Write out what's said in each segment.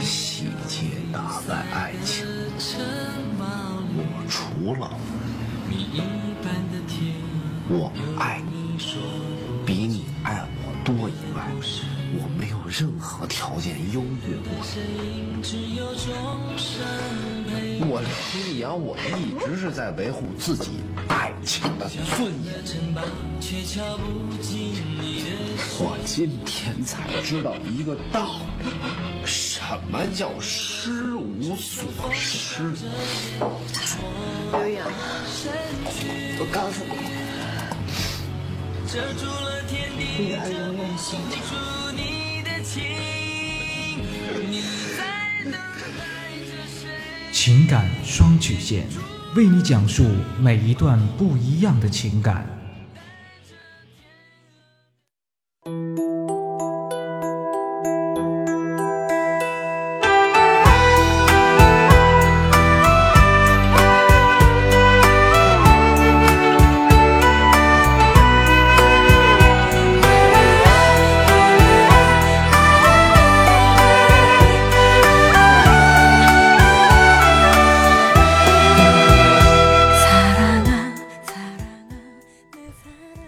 细节打败爱情，我除了我爱你。比你爱我多以外，我没有任何条件优越过你。我李阳，我一直是在维护自己爱情的尊严。我今天才知道一个道理，什么叫失无所失。刘洋，我告诉你，女儿永远心情感双曲线，为你讲述每一段不一样的情感。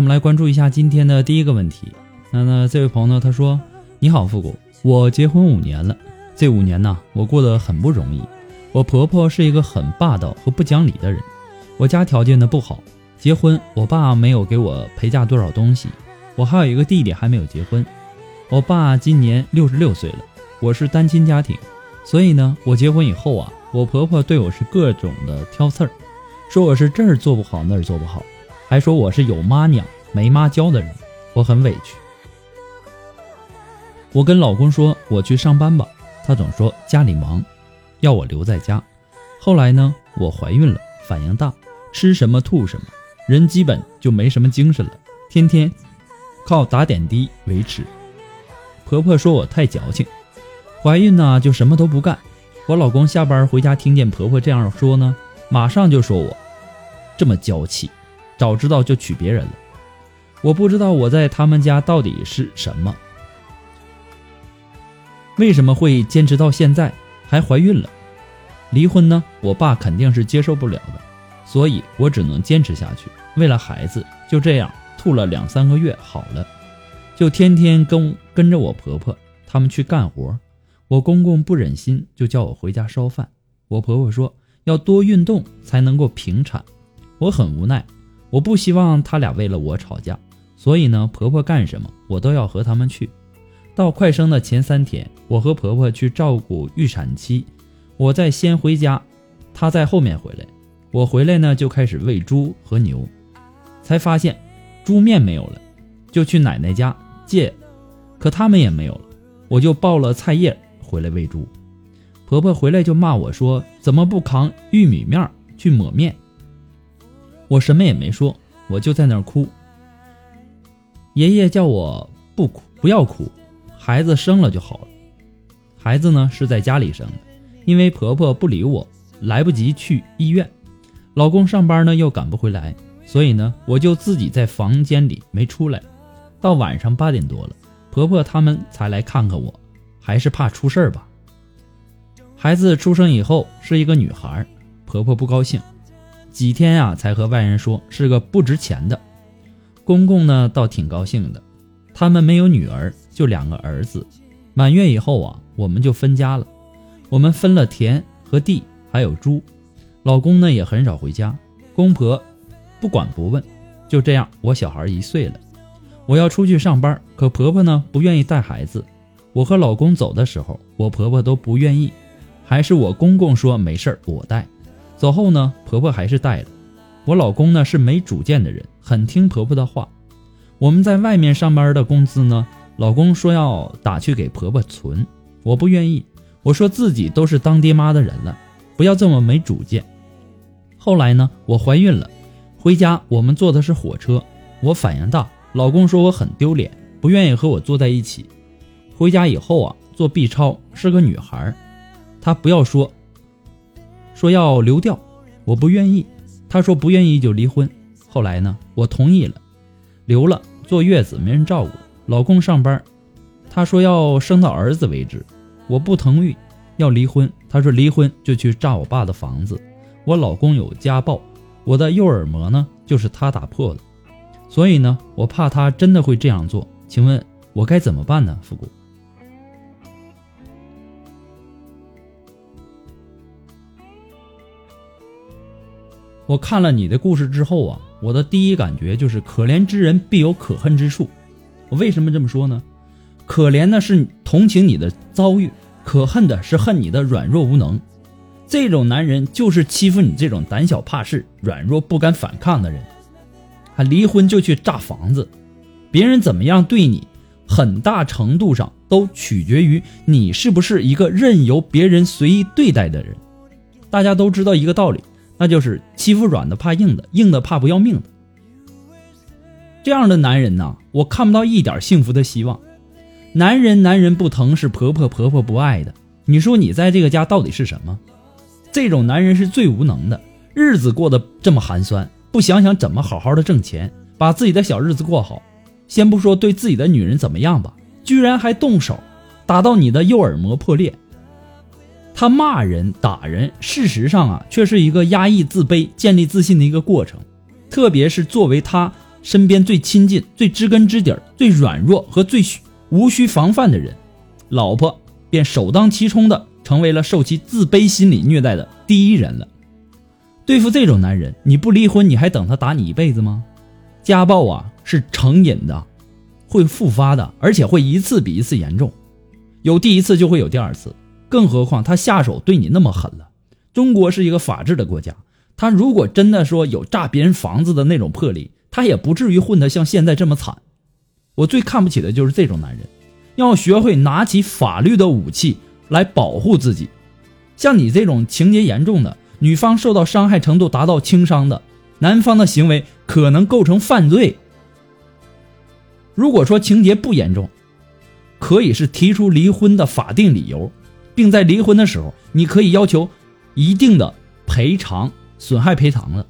我们来关注一下今天的第一个问题。那那这位朋友呢他说：“你好，复古，我结婚五年了，这五年呢，我过得很不容易。我婆婆是一个很霸道和不讲理的人。我家条件呢不好，结婚我爸没有给我陪嫁多少东西。我还有一个弟弟还没有结婚。我爸今年六十六岁了，我是单亲家庭，所以呢，我结婚以后啊，我婆婆对我是各种的挑刺儿，说我是这儿做不好那儿做不好。”还说我是有妈娘没妈教的人，我很委屈。我跟老公说我去上班吧，他总说家里忙，要我留在家。后来呢，我怀孕了，反应大，吃什么吐什么，人基本就没什么精神了，天天靠打点滴维持。婆婆说我太矫情，怀孕呢就什么都不干。我老公下班回家听见婆婆这样说呢，马上就说我这么娇气。早知道就娶别人了。我不知道我在他们家到底是什么，为什么会坚持到现在还怀孕了？离婚呢？我爸肯定是接受不了的，所以我只能坚持下去。为了孩子，就这样吐了两三个月好了，就天天跟跟着我婆婆他们去干活。我公公不忍心，就叫我回家烧饭。我婆婆说要多运动才能够平产。我很无奈，我不希望他俩为了我吵架，所以呢，婆婆干什么我都要和他们去。到快生的前三天，我和婆婆去照顾预产期，我在先回家，她在后面回来。我回来呢，就开始喂猪和牛，才发现猪面没有了，就去奶奶家借，可他们也没有了，我就抱了菜叶回来喂猪。婆婆回来就骂我说：“怎么不扛玉米面去抹面？”我什么也没说，我就在那儿哭。爷爷叫我不哭，不要哭，孩子生了就好了。孩子呢是在家里生的，因为婆婆不理我，来不及去医院。老公上班呢又赶不回来，所以呢我就自己在房间里没出来。到晚上八点多了，婆婆他们才来看看我，还是怕出事儿吧。孩子出生以后是一个女孩，婆婆不高兴，几天呀才和外人说是个不值钱的。公公呢倒挺高兴的，他们没有女儿，就两个儿子。满月以后啊，我们就分家了，我们分了田和地，还有猪。老公呢也很少回家，公婆不管不问，就这样，我小孩一岁了，我要出去上班，可婆婆呢不愿意带孩子。我和老公走的时候，我婆婆都不愿意，还是我公公说没事儿我带。走后呢，婆婆还是带了。我老公呢是没主见的人，很听婆婆的话。我们在外面上班的工资呢，老公说要打去给婆婆存，我不愿意，我说自己都是当爹妈的人了。不要这么没主见。后来呢，我怀孕了，回家我们坐的是火车，我反应大，老公说我很丢脸，不愿意和我坐在一起。回家以后啊，做 B 超是个女孩，他不要说，说要流掉，我不愿意，他说不愿意就离婚。后来呢，我同意了，留了，坐月子没人照顾，老公上班，他说要生到儿子为止，我不同意。要离婚，他说离婚就去炸我爸的房子。我老公有家暴，我的右耳膜呢就是他打破的，所以呢，我怕他真的会这样做。请问我该怎么办呢？复古，我看了你的故事之后啊，我的第一感觉就是可怜之人必有可恨之处。我为什么这么说呢？可怜的是同情你的遭遇。可恨的是恨你的软弱无能，这种男人就是欺负你这种胆小怕事、软弱不敢反抗的人。还离婚就去炸房子，别人怎么样对你，很大程度上都取决于你是不是一个任由别人随意对待的人。大家都知道一个道理，那就是欺负软的怕硬的，硬的怕不要命的。这样的男人呢，我看不到一点幸福的希望。男人男人不疼是婆婆婆婆不爱的，你说你在这个家到底是什么？这种男人是最无能的，日子过得这么寒酸，不想想怎么好好的挣钱，把自己的小日子过好。先不说对自己的女人怎么样吧，居然还动手，打到你的右耳膜破裂。他骂人打人，事实上啊，却是一个压抑自卑、建立自信的一个过程。特别是作为他身边最亲近、最知根知底、最软弱和最需。无需防范的人，老婆便首当其冲的成为了受其自卑心理虐待的第一人了。对付这种男人，你不离婚，你还等他打你一辈子吗？家暴啊是成瘾的，会复发的，而且会一次比一次严重。有第一次就会有第二次，更何况他下手对你那么狠了。中国是一个法治的国家，他如果真的说有炸别人房子的那种魄力，他也不至于混得像现在这么惨。我最看不起的就是这种男人，要学会拿起法律的武器来保护自己。像你这种情节严重的，女方受到伤害程度达到轻伤的，男方的行为可能构成犯罪。如果说情节不严重，可以是提出离婚的法定理由，并在离婚的时候，你可以要求一定的赔偿、损害赔偿的。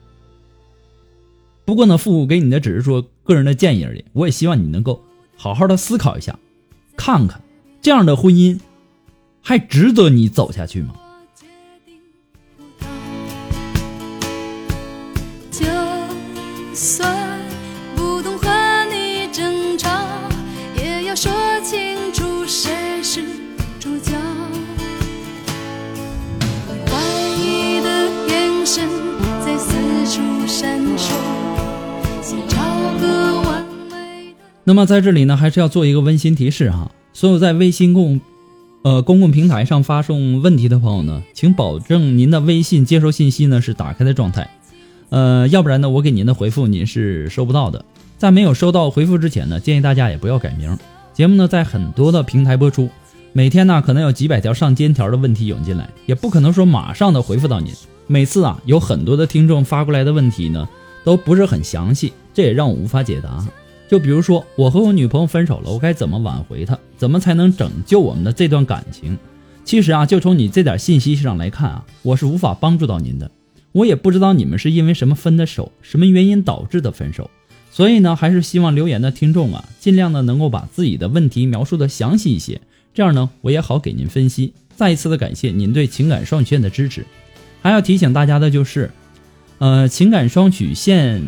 不过呢，父母给你的只是说个人的建议而已。我也希望你能够好好的思考一下，看看这样的婚姻还值得你走下去吗？就算那么在这里呢，还是要做一个温馨提示哈，所有在微信公，呃公共平台上发送问题的朋友呢，请保证您的微信接收信息呢是打开的状态，呃，要不然呢，我给您的回复您是收不到的。在没有收到回复之前呢，建议大家也不要改名。节目呢在很多的平台播出，每天呢可能有几百条上千条的问题涌进来，也不可能说马上的回复到您。每次啊，有很多的听众发过来的问题呢，都不是很详细，这也让我无法解答。就比如说，我和我女朋友分手了，我该怎么挽回她？怎么才能拯救我们的这段感情？其实啊，就从你这点信息上来看啊，我是无法帮助到您的。我也不知道你们是因为什么分的手，什么原因导致的分手。所以呢，还是希望留言的听众啊，尽量的能够把自己的问题描述的详细一些，这样呢，我也好给您分析。再一次的感谢您对情感双曲线的支持。还要提醒大家的就是，呃，情感双曲线，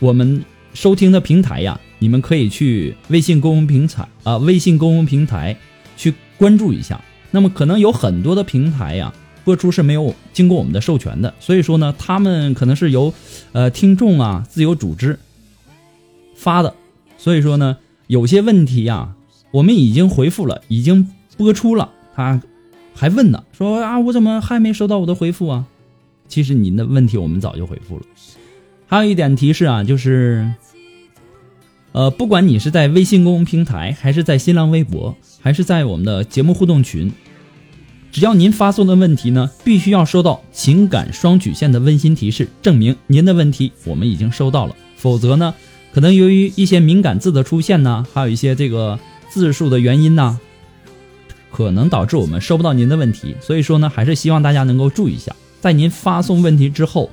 我们。收听的平台呀，你们可以去微信公众平台啊，微信公众平台去关注一下。那么可能有很多的平台呀，播出是没有经过我们的授权的，所以说呢，他们可能是由呃听众啊自由组织发的，所以说呢，有些问题呀，我们已经回复了，已经播出了，他还问呢，说啊，我怎么还没收到我的回复啊？其实您的问题我们早就回复了。还有一点提示啊，就是，呃，不管你是在微信公众平台，还是在新浪微博，还是在我们的节目互动群，只要您发送的问题呢，必须要收到情感双曲线的温馨提示，证明您的问题我们已经收到了。否则呢，可能由于一些敏感字的出现呢，还有一些这个字数的原因呢，可能导致我们收不到您的问题。所以说呢，还是希望大家能够注意一下，在您发送问题之后。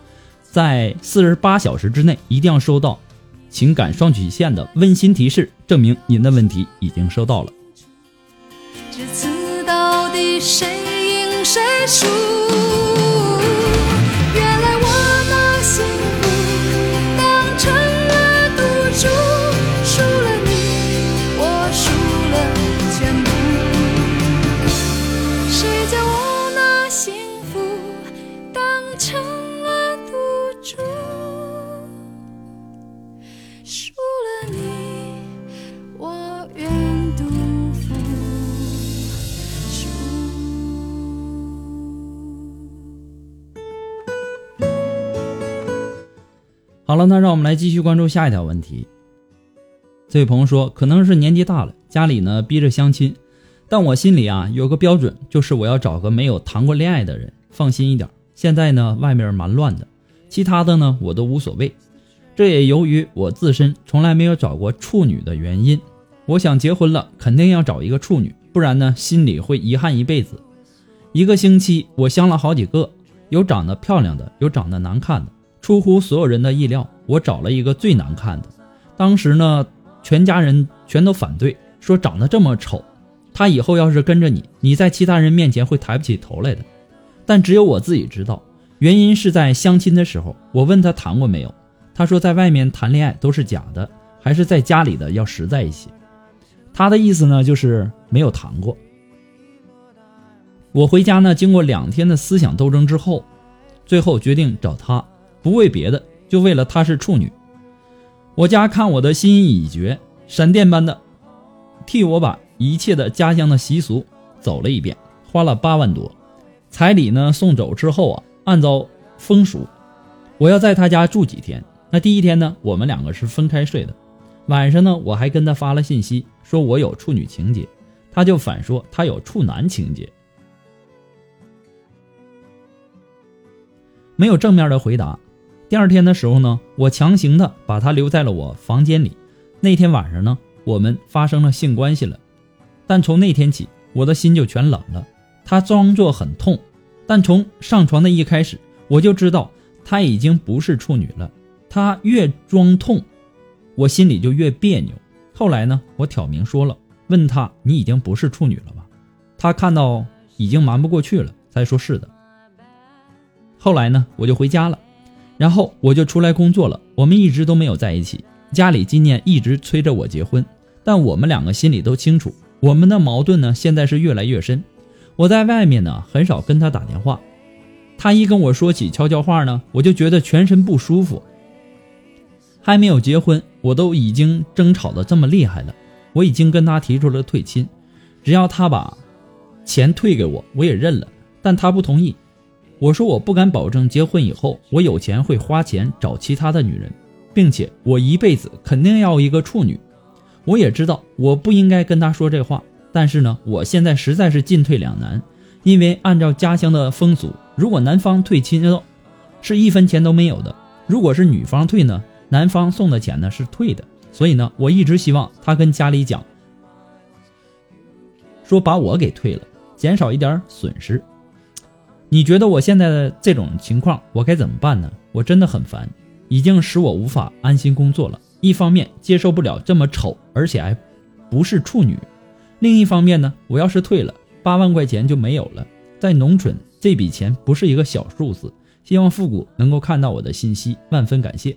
在四十八小时之内，一定要收到情感双曲线的温馨提示，证明您的问题已经收到了。这次到底谁赢谁输？好了，那让我们来继续关注下一条问题。这位朋友说，可能是年纪大了，家里呢逼着相亲，但我心里啊有个标准，就是我要找个没有谈过恋爱的人，放心一点。现在呢外面蛮乱的，其他的呢我都无所谓。这也由于我自身从来没有找过处女的原因。我想结婚了，肯定要找一个处女，不然呢心里会遗憾一辈子。一个星期我相了好几个，有长得漂亮的，有长得难看的。出乎所有人的意料，我找了一个最难看的。当时呢，全家人全都反对，说长得这么丑，他以后要是跟着你，你在其他人面前会抬不起头来的。但只有我自己知道，原因是在相亲的时候，我问他谈过没有，他说在外面谈恋爱都是假的，还是在家里的要实在一些。他的意思呢，就是没有谈过。我回家呢，经过两天的思想斗争之后，最后决定找他。不为别的，就为了她是处女。我家看我的心意已决，闪电般的替我把一切的家乡的习俗走了一遍，花了八万多。彩礼呢送走之后啊，按照风俗，我要在他家住几天。那第一天呢，我们两个是分开睡的。晚上呢，我还跟他发了信息，说我有处女情节，他就反说他有处男情节，没有正面的回答。第二天的时候呢，我强行的把他留在了我房间里。那天晚上呢，我们发生了性关系了。但从那天起，我的心就全冷了。他装作很痛，但从上床的一开始，我就知道他已经不是处女了。他越装痛，我心里就越别扭。后来呢，我挑明说了，问他你已经不是处女了吧？他看到已经瞒不过去了，才说是的。后来呢，我就回家了。然后我就出来工作了，我们一直都没有在一起。家里今年一直催着我结婚，但我们两个心里都清楚，我们的矛盾呢现在是越来越深。我在外面呢很少跟他打电话，他一跟我说起悄悄话呢，我就觉得全身不舒服。还没有结婚，我都已经争吵的这么厉害了，我已经跟他提出了退亲，只要他把钱退给我，我也认了。但他不同意。我说我不敢保证结婚以后我有钱会花钱找其他的女人，并且我一辈子肯定要一个处女。我也知道我不应该跟他说这话，但是呢，我现在实在是进退两难，因为按照家乡的风俗，如果男方退亲，是一分钱都没有的；如果是女方退呢，男方送的钱呢是退的。所以呢，我一直希望他跟家里讲，说把我给退了，减少一点损失。你觉得我现在的这种情况，我该怎么办呢？我真的很烦，已经使我无法安心工作了。一方面接受不了这么丑，而且还不是处女；另一方面呢，我要是退了，八万块钱就没有了。在农村，这笔钱不是一个小数字。希望复古能够看到我的信息，万分感谢。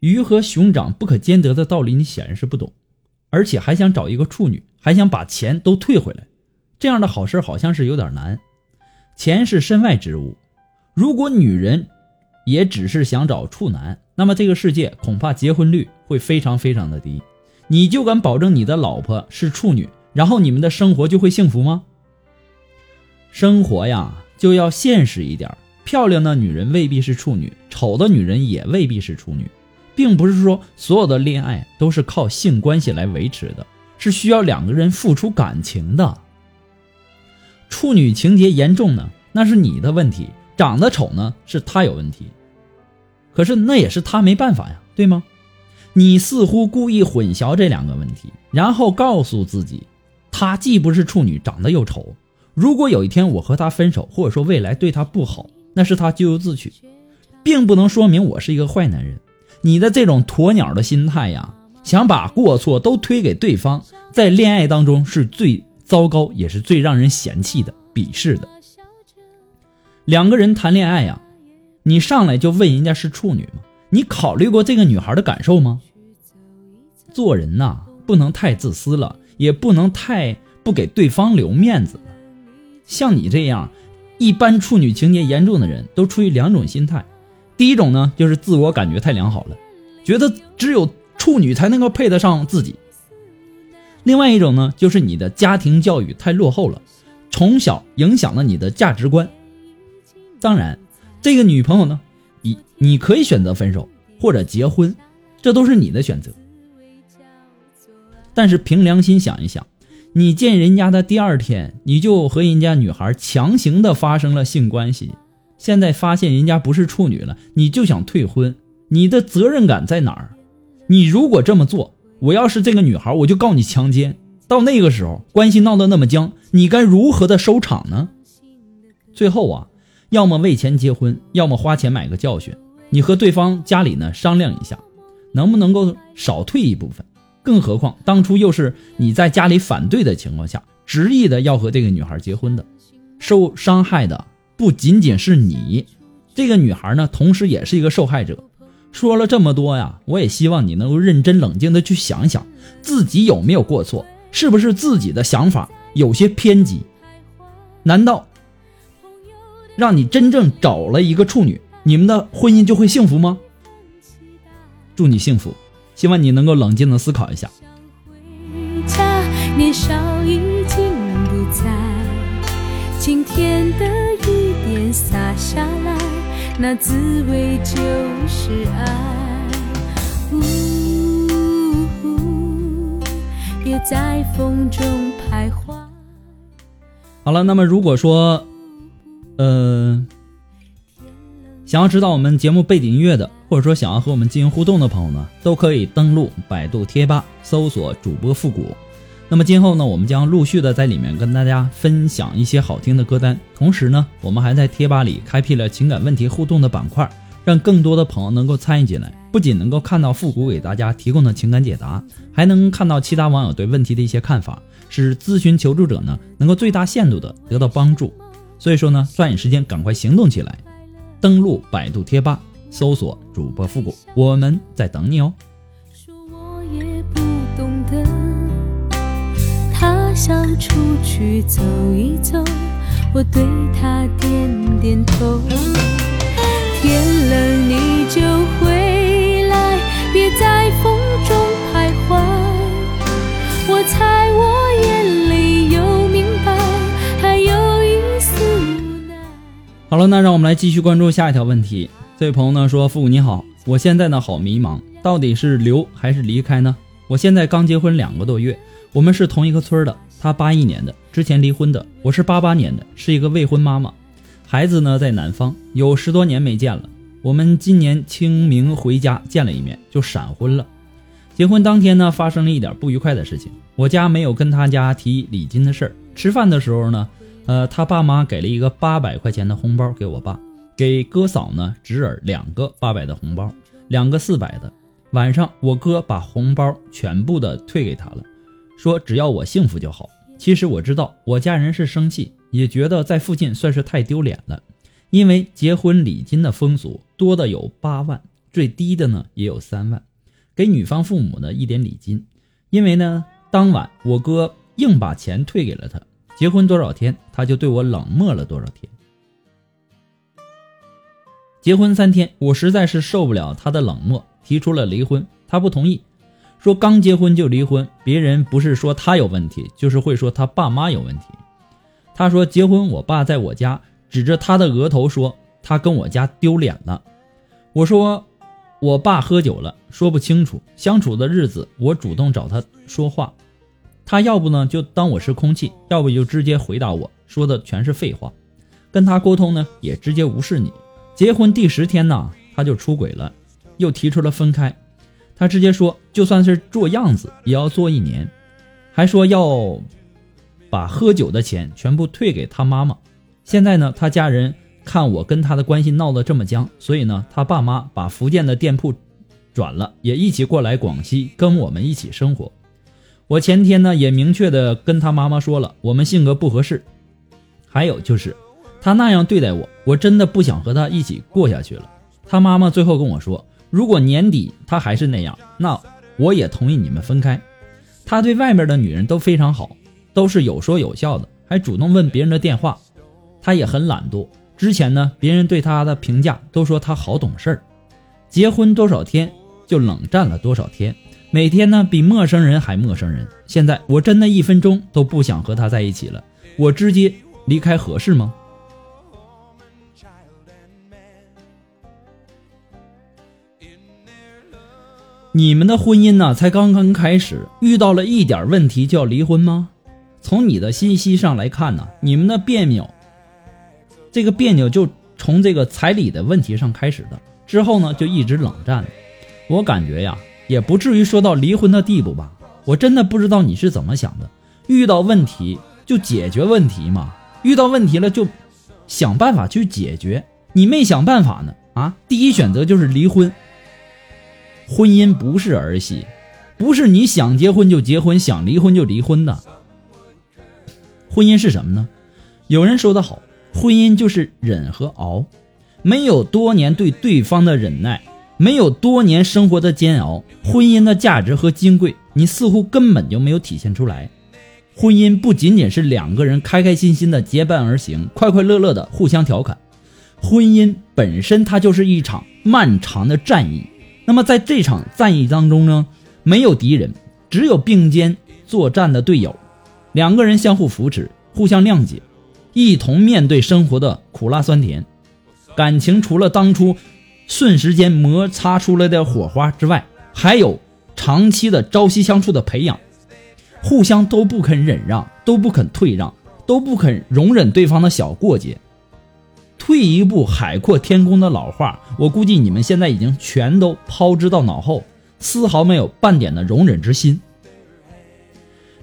鱼和熊掌不可兼得的道理，你显然是不懂，而且还想找一个处女，还想把钱都退回来。这样的好事好像是有点难，钱是身外之物。如果女人也只是想找处男，那么这个世界恐怕结婚率会非常非常的低。你就敢保证你的老婆是处女，然后你们的生活就会幸福吗？生活呀，就要现实一点。漂亮的女人未必是处女，丑的女人也未必是处女，并不是说所有的恋爱都是靠性关系来维持的，是需要两个人付出感情的。处女情节严重呢，那是你的问题；长得丑呢，是他有问题。可是那也是他没办法呀，对吗？你似乎故意混淆这两个问题，然后告诉自己，他既不是处女，长得又丑。如果有一天我和他分手，或者说未来对他不好，那是他咎由自取，并不能说明我是一个坏男人。你的这种鸵鸟的心态呀，想把过错都推给对方，在恋爱当中是最。糟糕也是最让人嫌弃的、鄙视的。两个人谈恋爱呀，你上来就问人家是处女吗？你考虑过这个女孩的感受吗？做人呐，不能太自私了，也不能太不给对方留面子了。像你这样，一般处女情节严重的人都出于两种心态：第一种呢，就是自我感觉太良好了，觉得只有处女才能够配得上自己。另外一种呢，就是你的家庭教育太落后了，从小影响了你的价值观。当然，这个女朋友呢，你你可以选择分手或者结婚，这都是你的选择。但是凭良心想一想，你见人家的第二天，你就和人家女孩强行的发生了性关系，现在发现人家不是处女了，你就想退婚，你的责任感在哪儿？你如果这么做。我要是这个女孩，我就告你强奸。到那个时候，关系闹得那么僵，你该如何的收场呢？最后啊，要么为钱结婚，要么花钱买个教训。你和对方家里呢商量一下，能不能够少退一部分？更何况当初又是你在家里反对的情况下，执意的要和这个女孩结婚的，受伤害的不仅仅是你，这个女孩呢，同时也是一个受害者。说了这么多呀，我也希望你能够认真冷静的去想想，自己有没有过错，是不是自己的想法有些偏激？难道让你真正找了一个处女，你们的婚姻就会幸福吗？祝你幸福，希望你能够冷静的思考一下。年少已经不在，今天的雨点洒下。那滋味就是爱。别在风中徘徊。好了，那么如果说，呃，想要知道我们节目背景音乐的，或者说想要和我们进行互动的朋友呢，都可以登录百度贴吧，搜索主播复古。那么今后呢，我们将陆续的在里面跟大家分享一些好听的歌单，同时呢，我们还在贴吧里开辟了情感问题互动的板块，让更多的朋友能够参与进来，不仅能够看到复古给大家提供的情感解答，还能看到其他网友对问题的一些看法，使咨询求助者呢能够最大限度的得到帮助。所以说呢，抓紧时间赶快行动起来，登录百度贴吧，搜索主播复古，我们在等你哦。想出去走一走我对他点点头。天冷你就回来别在风中徘徊我猜我眼里有明白还有一丝无奈。好了那让我们来继续关注下一条问题。这位朋友呢说父母你好我现在呢好迷茫到底是留还是离开呢？我现在刚结婚两个多月我们是同一个村的他八一年的，之前离婚的，我是八八年的，是一个未婚妈妈，孩子呢在南方，有十多年没见了。我们今年清明回家见了一面，就闪婚了。结婚当天呢，发生了一点不愉快的事情，我家没有跟他家提礼金的事儿。吃饭的时候呢，呃，他爸妈给了一个八百块钱的红包给我爸。”给哥嫂呢，侄儿两个八百的红包，两个四百的。晚上我哥把红包全部的退给他了，说只要我幸福就好。其实我知道我家人是生气，也觉得在附近算是太丢脸了。因为结婚礼金的风俗多的有八万，最低的呢也有三万，给女方父母呢一点礼金。因为呢当晚我哥硬把钱退给了他，结婚多少天他就对我冷漠了多少天。结婚三天，我实在是受不了他的冷漠，提出了离婚。他不同意，说刚结婚就离婚，别人不是说他有问题，就是会说他爸妈有问题。他说结婚，我爸在我家指着他的额头说他跟我家丢脸了。我说我爸喝酒了，说不清楚。相处的日子，我主动找他说话，他要不呢就当我是空气，要不就直接回答我说的全是废话。跟他沟通呢，也直接无视你。结婚第十天呢，他就出轨了，又提出了分开。他直接说，就算是做样子也要做一年，还说要把喝酒的钱全部退给他妈妈。现在呢，他家人看我跟他的关系闹得这么僵，所以呢，他爸妈把福建的店铺转了，也一起过来广西跟我们一起生活。我前天呢也明确的跟他妈妈说了，我们性格不合适，还有就是。他那样对待我，我真的不想和他一起过下去了。他妈妈最后跟我说，如果年底他还是那样，那我也同意你们分开。他对外面的女人都非常好，都是有说有笑的，还主动问别人的电话。他也很懒惰。之前呢，别人对他的评价都说他好懂事儿。结婚多少天就冷战了多少天，每天呢比陌生人还陌生人。现在我真的一分钟都不想和他在一起了，我直接离开合适吗？你们的婚姻呢，才刚刚开始，遇到了一点问题就要离婚吗？从你的信息上来看呢，你们的别扭，这个别扭就从这个彩礼的问题上开始的，之后呢就一直冷战。我感觉呀，也不至于说到离婚的地步吧。我真的不知道你是怎么想的，遇到问题就解决问题嘛，遇到问题了就想办法去解决。你没想办法呢啊？第一选择就是离婚。婚姻不是儿戏，不是你想结婚就结婚，想离婚就离婚的。婚姻是什么呢？有人说得好，婚姻就是忍和熬。没有多年对对方的忍耐，没有多年生活的煎熬，婚姻的价值和金贵，你似乎根本就没有体现出来。婚姻不仅仅是两个人开开心心的结伴而行，快快乐乐的互相调侃，婚姻本身它就是一场漫长的战役。那么在这场战役当中呢，没有敌人，只有并肩作战的队友，两个人相互扶持，互相谅解，一同面对生活的苦辣酸甜。感情除了当初瞬时间摩擦出来的火花之外，还有长期的朝夕相处的培养，互相都不肯忍让，都不肯退让，都不肯容忍对方的小过节。退一步，海阔天空的老话，我估计你们现在已经全都抛之到脑后，丝毫没有半点的容忍之心。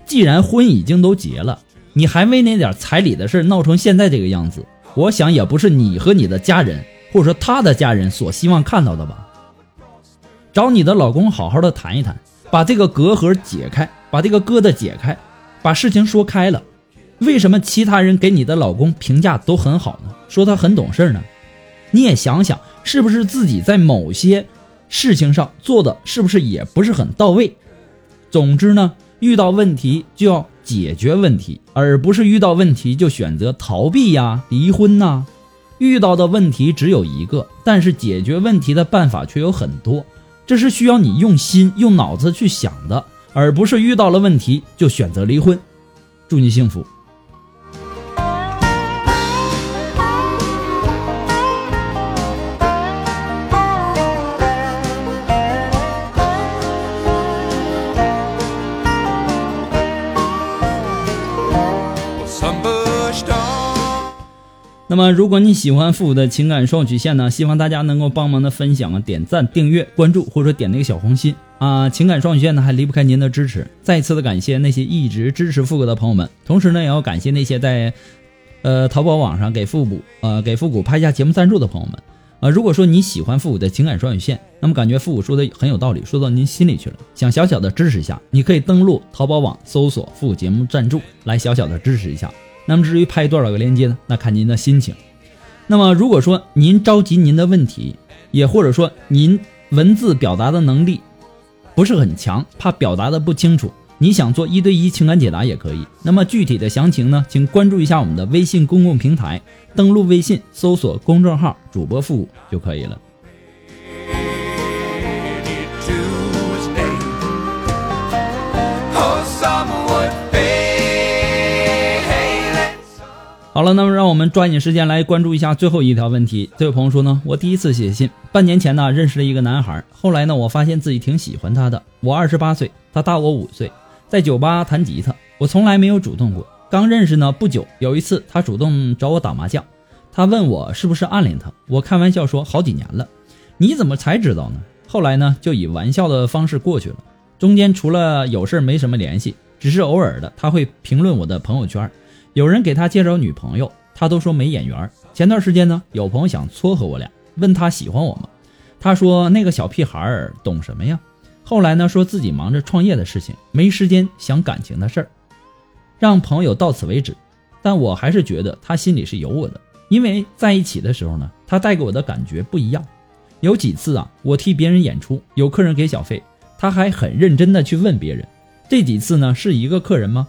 既然婚已经都结了，你还为那点彩礼的事闹成现在这个样子，我想也不是你和你的家人，或者说他的家人所希望看到的吧。找你的老公好好的谈一谈，把这个隔阂解开，把这个疙瘩解开，把事情说开了。为什么其他人给你的老公评价都很好呢？说他很懂事呢？你也想想，是不是自己在某些事情上做的是不是也不是很到位？总之呢，遇到问题就要解决问题，而不是遇到问题就选择逃避呀、离婚呐。遇到的问题只有一个，但是解决问题的办法却有很多，这是需要你用心、用脑子去想的，而不是遇到了问题就选择离婚。祝你幸福。那么，如果你喜欢复古的情感双曲线呢，希望大家能够帮忙的分享啊、点赞、订阅、关注，或者点那个小红心啊。情感双曲线呢，还离不开您的支持。再次的感谢那些一直支持复古的朋友们，同时呢，也要感谢那些在呃淘宝网上给复古呃给复古拍下节目赞助的朋友们啊。如果说你喜欢复古的情感双曲线，那么感觉复古说的很有道理，说到您心里去了，想小小的支持一下，你可以登录淘宝网搜索复古节目赞助，来小小的支持一下。那么至于拍多少个链接呢？那看您的心情。那么如果说您着急您的问题，也或者说您文字表达的能力不是很强，怕表达的不清楚，你想做一对一情感解答也可以。那么具体的详情呢，请关注一下我们的微信公共平台，登录微信搜索公众号“主播复古”就可以了。好了，那么让我们抓紧时间来关注一下最后一条问题。这位朋友说呢，我第一次写信，半年前呢认识了一个男孩，后来呢我发现自己挺喜欢他的。我二十八岁，他大我五岁，在酒吧弹吉他，我从来没有主动过。刚认识呢不久，有一次他主动找我打麻将，他问我是不是暗恋他，我开玩笑说好几年了，你怎么才知道呢？后来呢就以玩笑的方式过去了，中间除了有事没什么联系，只是偶尔的他会评论我的朋友圈。有人给他介绍女朋友，他都说没眼缘。前段时间呢，有朋友想撮合我俩，问他喜欢我吗？他说那个小屁孩儿懂什么呀？后来呢，说自己忙着创业的事情，没时间想感情的事儿，让朋友到此为止。但我还是觉得他心里是有我的，因为在一起的时候呢，他带给我的感觉不一样。有几次啊，我替别人演出，有客人给小费，他还很认真的去问别人，这几次呢是一个客人吗？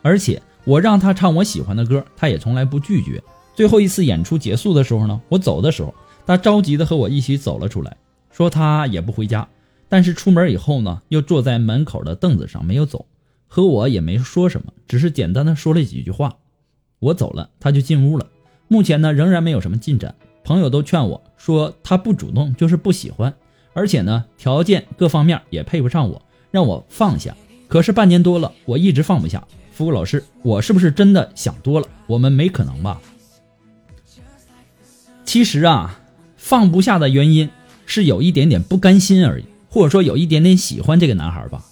而且。我让他唱我喜欢的歌，他也从来不拒绝。最后一次演出结束的时候呢，我走的时候，他着急的和我一起走了出来，说他也不回家。但是出门以后呢，又坐在门口的凳子上没有走，和我也没说什么，只是简单的说了几句话。我走了，他就进屋了。目前呢，仍然没有什么进展。朋友都劝我说他不主动就是不喜欢，而且呢，条件各方面也配不上我，让我放下。可是半年多了，我一直放不下。福老师，我是不是真的想多了？我们没可能吧？其实啊，放不下的原因是有一点点不甘心而已，或者说有一点点喜欢这个男孩吧。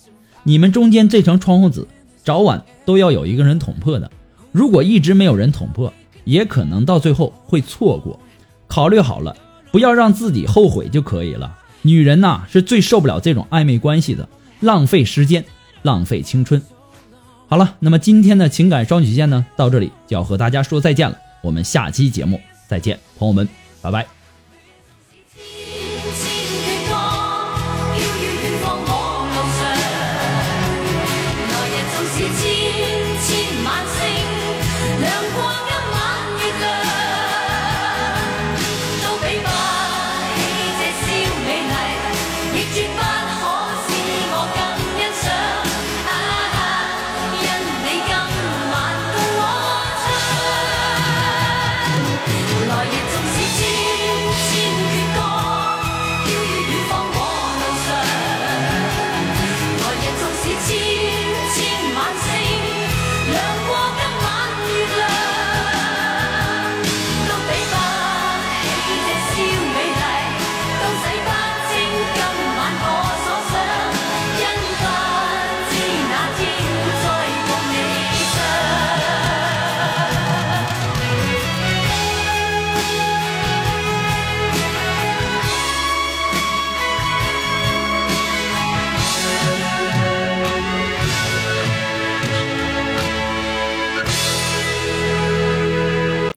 你们中间这层窗户纸，早晚都要有一个人捅破的。如果一直没有人捅破，也可能到最后会错过。考虑好了，不要让自己后悔就可以了。女人呐，是最受不了这种暧昧关系的，浪费时间，浪费青春。好了，那么今天的情感双曲线呢，到这里就要和大家说再见了。我们下期节目再见，朋友们，拜拜。